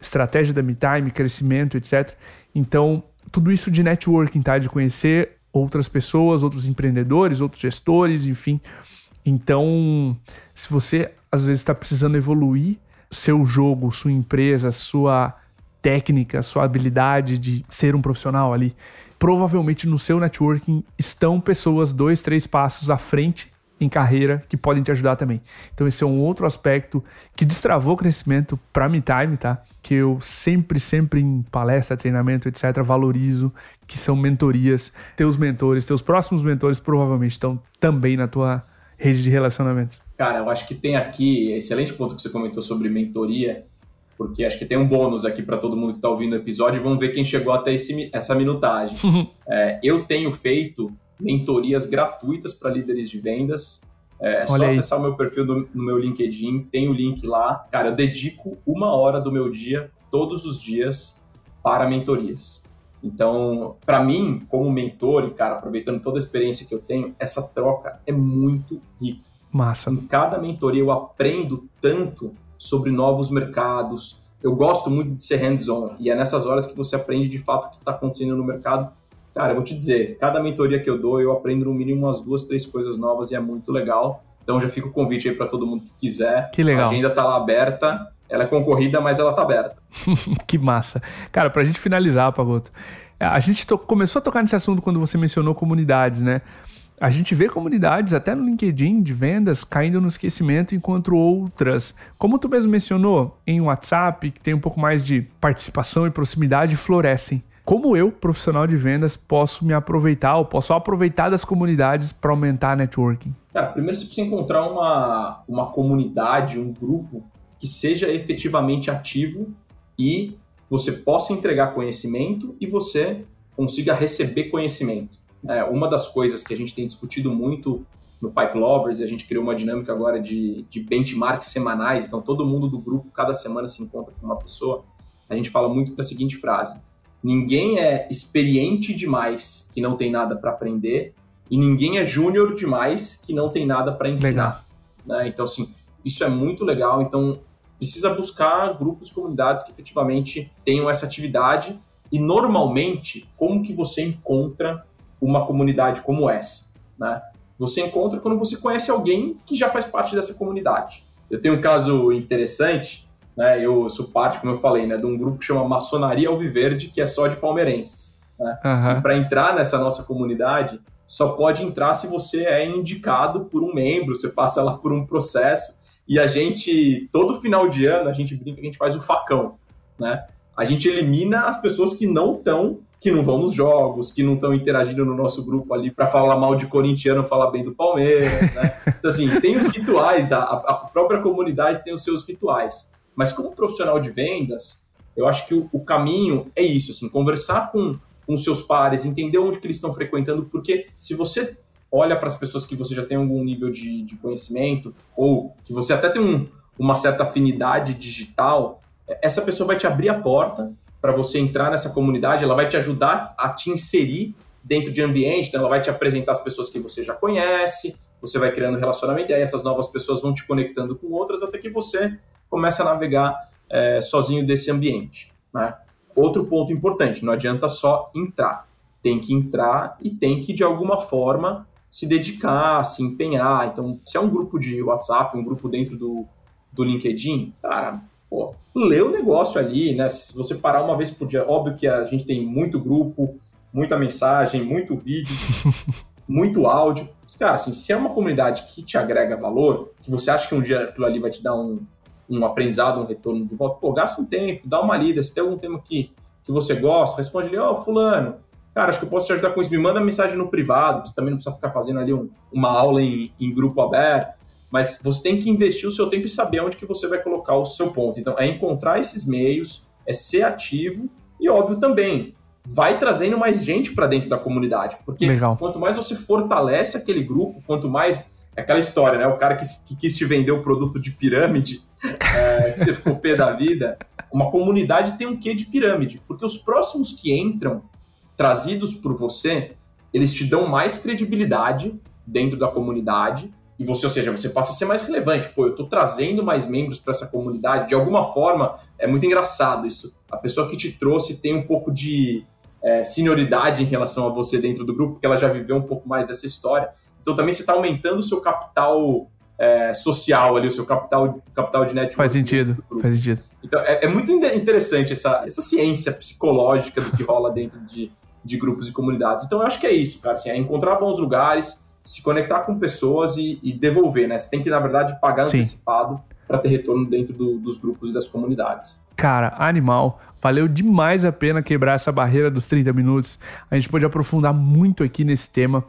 S1: estratégia da MeTime, crescimento, etc. Então, tudo isso de networking, tá? De conhecer outras pessoas, outros empreendedores, outros gestores, enfim. Então, se você às vezes está precisando evoluir seu jogo, sua empresa, sua técnica, sua habilidade de ser um profissional ali, provavelmente no seu networking estão pessoas dois, três passos à frente em carreira que podem te ajudar também. Então esse é um outro aspecto que destravou crescimento para me time, tá? Que eu sempre, sempre em palestra, treinamento, etc, valorizo, que são mentorias. Teus mentores, teus próximos mentores provavelmente estão também na tua rede de relacionamentos.
S2: Cara, eu acho que tem aqui, excelente ponto que você comentou sobre mentoria, porque acho que tem um bônus aqui para todo mundo que está ouvindo o episódio e vamos ver quem chegou até esse, essa minutagem. é, eu tenho feito mentorias gratuitas para líderes de vendas. É, é só acessar o meu perfil do, no meu LinkedIn, tem o link lá. Cara, eu dedico uma hora do meu dia, todos os dias, para mentorias. Então, para mim, como mentor, e cara, aproveitando toda a experiência que eu tenho, essa troca é muito rica.
S1: Massa.
S2: Em cada mentoria eu aprendo tanto sobre novos mercados. Eu gosto muito de ser hands-on e é nessas horas que você aprende de fato o que está acontecendo no mercado Cara, eu vou te dizer, cada mentoria que eu dou, eu aprendo no mínimo umas duas, três coisas novas e é muito legal. Então já fica o convite aí para todo mundo que quiser.
S1: Que legal.
S2: A agenda tá lá aberta, ela é concorrida, mas ela tá aberta.
S1: que massa. Cara, pra gente finalizar, Pagoto, a gente começou a tocar nesse assunto quando você mencionou comunidades, né? A gente vê comunidades até no LinkedIn de vendas caindo no esquecimento, enquanto outras, como tu mesmo mencionou, em WhatsApp, que tem um pouco mais de participação e proximidade, florescem. Como eu, profissional de vendas, posso me aproveitar ou posso aproveitar das comunidades para aumentar a networking?
S2: Cara, primeiro você precisa encontrar uma, uma comunidade, um grupo que seja efetivamente ativo e você possa entregar conhecimento e você consiga receber conhecimento. É, uma das coisas que a gente tem discutido muito no Pipe Lovers, e a gente criou uma dinâmica agora de, de benchmarks semanais, então todo mundo do grupo, cada semana se encontra com uma pessoa, a gente fala muito da seguinte frase, Ninguém é experiente demais que não tem nada para aprender e ninguém é júnior demais que não tem nada para ensinar. Né? Então, assim, isso é muito legal. Então, precisa buscar grupos, comunidades que efetivamente tenham essa atividade e normalmente, como que você encontra uma comunidade como essa? Né? Você encontra quando você conhece alguém que já faz parte dessa comunidade. Eu tenho um caso interessante né? Eu sou parte, como eu falei, né, de um grupo que chama Maçonaria Alviverde, que é só de palmeirenses. Né? Uhum. Para entrar nessa nossa comunidade, só pode entrar se você é indicado por um membro, você passa lá por um processo. E a gente, todo final de ano, a gente brinca que a gente faz o facão, né? A gente elimina as pessoas que não estão, que não vão nos jogos, que não estão interagindo no nosso grupo ali para falar mal de corintiano, falar bem do Palmeiras, né? Então, assim, tem os rituais, da, a própria comunidade tem os seus rituais. Mas como profissional de vendas, eu acho que o, o caminho é isso, assim, conversar com, com seus pares, entender onde que eles estão frequentando, porque se você olha para as pessoas que você já tem algum nível de, de conhecimento, ou que você até tem um, uma certa afinidade digital, essa pessoa vai te abrir a porta para você entrar nessa comunidade, ela vai te ajudar a te inserir dentro de ambiente, então ela vai te apresentar as pessoas que você já conhece, você vai criando relacionamento, e aí essas novas pessoas vão te conectando com outras até que você começa a navegar é, sozinho desse ambiente. Né? Outro ponto importante, não adianta só entrar. Tem que entrar e tem que, de alguma forma, se dedicar, se empenhar. Então, se é um grupo de WhatsApp, um grupo dentro do, do LinkedIn, cara, pô, lê o negócio ali, né? Se você parar uma vez por dia, óbvio que a gente tem muito grupo, muita mensagem, muito vídeo, muito áudio. Mas, cara, assim, se é uma comunidade que te agrega valor, que você acha que um dia aquilo ali vai te dar um, um aprendizado, um retorno de volta, pô, gasta um tempo, dá uma lida, se tem algum tema que, que você gosta, responde ali, ó, oh, fulano, cara, acho que eu posso te ajudar com isso, me manda mensagem no privado, você também não precisa ficar fazendo ali um, uma aula em, em grupo aberto, mas você tem que investir o seu tempo e saber onde que você vai colocar o seu ponto. Então, é encontrar esses meios, é ser ativo e, óbvio, também vai trazendo mais gente para dentro da comunidade, porque Legal. quanto mais você fortalece aquele grupo, quanto mais é aquela história, né? O cara que, que quis te vender o um produto de pirâmide, é, que você ficou pé da vida. Uma comunidade tem um quê de pirâmide? Porque os próximos que entram, trazidos por você, eles te dão mais credibilidade dentro da comunidade e você, ou seja, você passa a ser mais relevante. Pô, eu tô trazendo mais membros para essa comunidade. De alguma forma, é muito engraçado isso. A pessoa que te trouxe tem um pouco de é, senioridade em relação a você dentro do grupo, porque ela já viveu um pouco mais dessa história. Então também você está aumentando o seu capital é, social ali, o seu capital, capital de network.
S1: Faz sentido, faz sentido.
S2: Então é, é, muito interessante essa, essa ciência psicológica do que rola dentro de, de grupos e comunidades. Então eu acho que é isso, cara, assim, é encontrar bons lugares, se conectar com pessoas e, e devolver, né? Você tem que, na verdade, pagar Sim. antecipado para ter retorno dentro do, dos grupos e das comunidades.
S1: Cara, animal. Valeu demais a pena quebrar essa barreira dos 30 minutos. A gente pode aprofundar muito aqui nesse tema.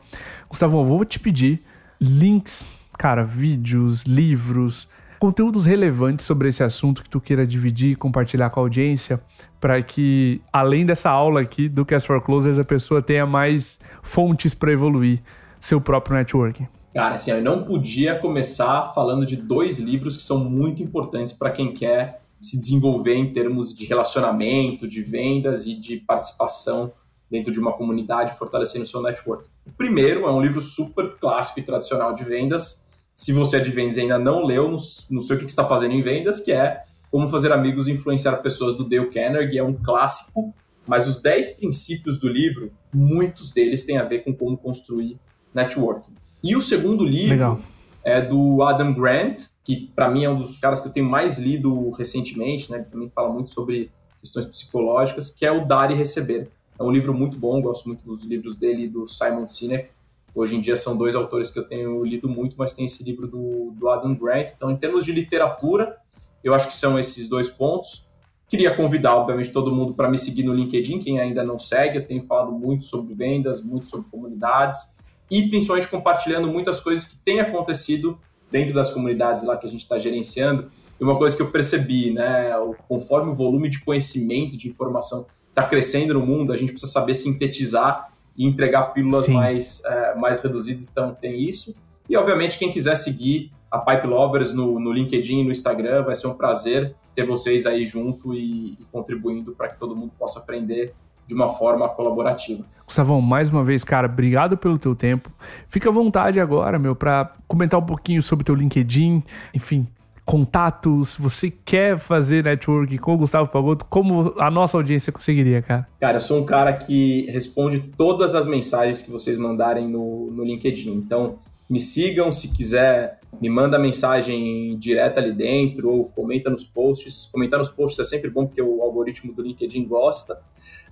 S1: Gustavo, eu vou te pedir links, cara, vídeos, livros, conteúdos relevantes sobre esse assunto que tu queira dividir e compartilhar com a audiência, para que, além dessa aula aqui do Cast for Closers, a pessoa tenha mais fontes para evoluir seu próprio networking.
S2: Cara, assim, eu não podia começar falando de dois livros que são muito importantes para quem quer se desenvolver em termos de relacionamento, de vendas e de participação dentro de uma comunidade, fortalecendo o seu network. O primeiro é um livro super clássico e tradicional de vendas. Se você é de vendas e ainda não leu, não, sei o que está fazendo em vendas, que é Como Fazer Amigos e Influenciar Pessoas do Dale Carnegie. É um clássico, mas os 10 princípios do livro, muitos deles têm a ver com como construir networking. E o segundo livro Legal. é do Adam Grant, que para mim é um dos caras que eu tenho mais lido recentemente, né? Ele também fala muito sobre questões psicológicas, que é o Dar e Receber. É um livro muito bom, gosto muito dos livros dele e do Simon Sinek. Hoje em dia são dois autores que eu tenho lido muito, mas tem esse livro do, do Adam Grant. Então, em termos de literatura, eu acho que são esses dois pontos. Queria convidar, obviamente, todo mundo para me seguir no LinkedIn, quem ainda não segue. Eu tenho falado muito sobre vendas, muito sobre comunidades e principalmente compartilhando muitas coisas que têm acontecido dentro das comunidades lá que a gente está gerenciando. E uma coisa que eu percebi, né, conforme o volume de conhecimento, de informação está crescendo no mundo, a gente precisa saber sintetizar e entregar pílulas mais, é, mais reduzidas, então tem isso. E, obviamente, quem quiser seguir a Pipe Lovers no, no LinkedIn e no Instagram, vai ser um prazer ter vocês aí junto e, e contribuindo para que todo mundo possa aprender de uma forma colaborativa.
S1: Gustavão, mais uma vez, cara, obrigado pelo teu tempo. Fica à vontade agora, meu, para comentar um pouquinho sobre o teu LinkedIn, enfim, contatos, você quer fazer network com o Gustavo Pagotto, como a nossa audiência conseguiria, cara?
S2: Cara, eu sou um cara que responde todas as mensagens que vocês mandarem no, no LinkedIn. Então, me sigam se quiser, me manda mensagem direta ali dentro ou comenta nos posts. Comentar nos posts é sempre bom porque o algoritmo do LinkedIn gosta.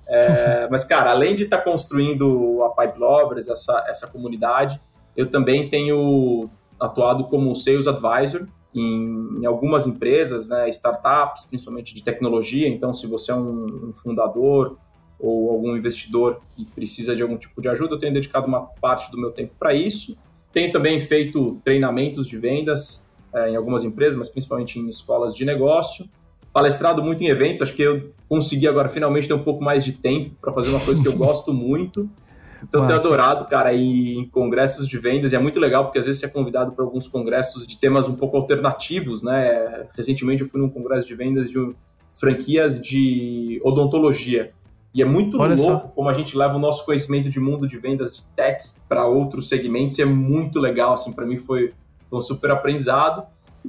S2: É, mas, cara, além de estar tá construindo a Pipe Lovers, essa, essa comunidade, eu também tenho atuado como Sales Advisor em, em algumas empresas, né, startups, principalmente de tecnologia. Então, se você é um, um fundador ou algum investidor e precisa de algum tipo de ajuda, eu tenho dedicado uma parte do meu tempo para isso. Tenho também feito treinamentos de vendas é, em algumas empresas, mas principalmente em escolas de negócio palestrado muito em eventos, acho que eu consegui agora finalmente ter um pouco mais de tempo para fazer uma coisa que eu gosto muito. Então, tenho adorado, cara, ir em congressos de vendas, e é muito legal, porque às vezes você é convidado para alguns congressos de temas um pouco alternativos, né? Recentemente eu fui num congresso de vendas de franquias de odontologia. E é muito Olha louco só. como a gente leva o nosso conhecimento de mundo de vendas de tech para outros segmentos, e é muito legal, assim, para mim foi, foi um super aprendizado.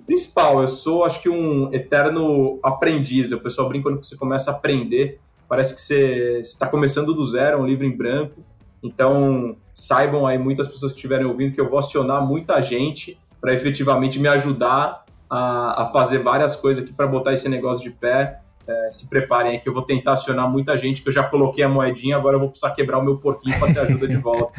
S2: Principal, eu sou, acho que, um eterno aprendiz. O pessoal brinca quando você começa a aprender, parece que você está começando do zero, um livro em branco. Então, saibam aí, muitas pessoas que estiverem ouvindo, que eu vou acionar muita gente para efetivamente me ajudar a, a fazer várias coisas aqui para botar esse negócio de pé é, se preparem que eu vou tentar acionar muita gente, que eu já coloquei a moedinha, agora eu vou precisar quebrar o meu porquinho para ter ajuda de volta.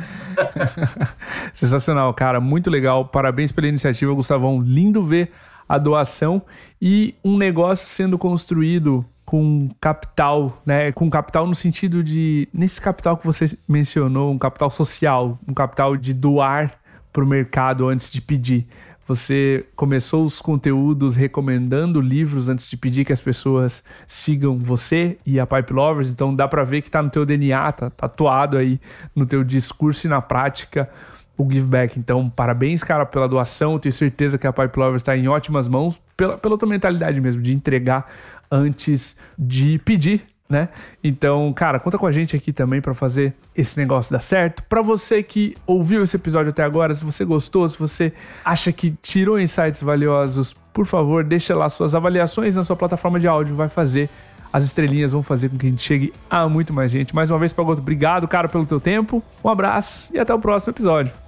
S1: Sensacional, cara, muito legal. Parabéns pela iniciativa, Gustavão. Lindo ver a doação e um negócio sendo construído com capital, né? Com capital no sentido de nesse capital que você mencionou, um capital social, um capital de doar para o mercado antes de pedir. Você começou os conteúdos recomendando livros antes de pedir que as pessoas sigam você e a Pipe Lovers, então dá para ver que tá no teu DNA, tá tatuado aí no teu discurso e na prática o give back. Então, parabéns, cara, pela doação. Eu tenho certeza que a Pipe Lovers está em ótimas mãos pela, pela tua mentalidade mesmo de entregar antes de pedir né? Então, cara, conta com a gente aqui também para fazer esse negócio dar certo. Para você que ouviu esse episódio até agora, se você gostou, se você acha que tirou insights valiosos, por favor, deixa lá suas avaliações na sua plataforma de áudio, vai fazer as estrelinhas vão fazer com que a gente chegue a muito mais gente. Mais uma vez, Pagoto, obrigado, cara, pelo teu tempo. Um abraço e até o próximo episódio.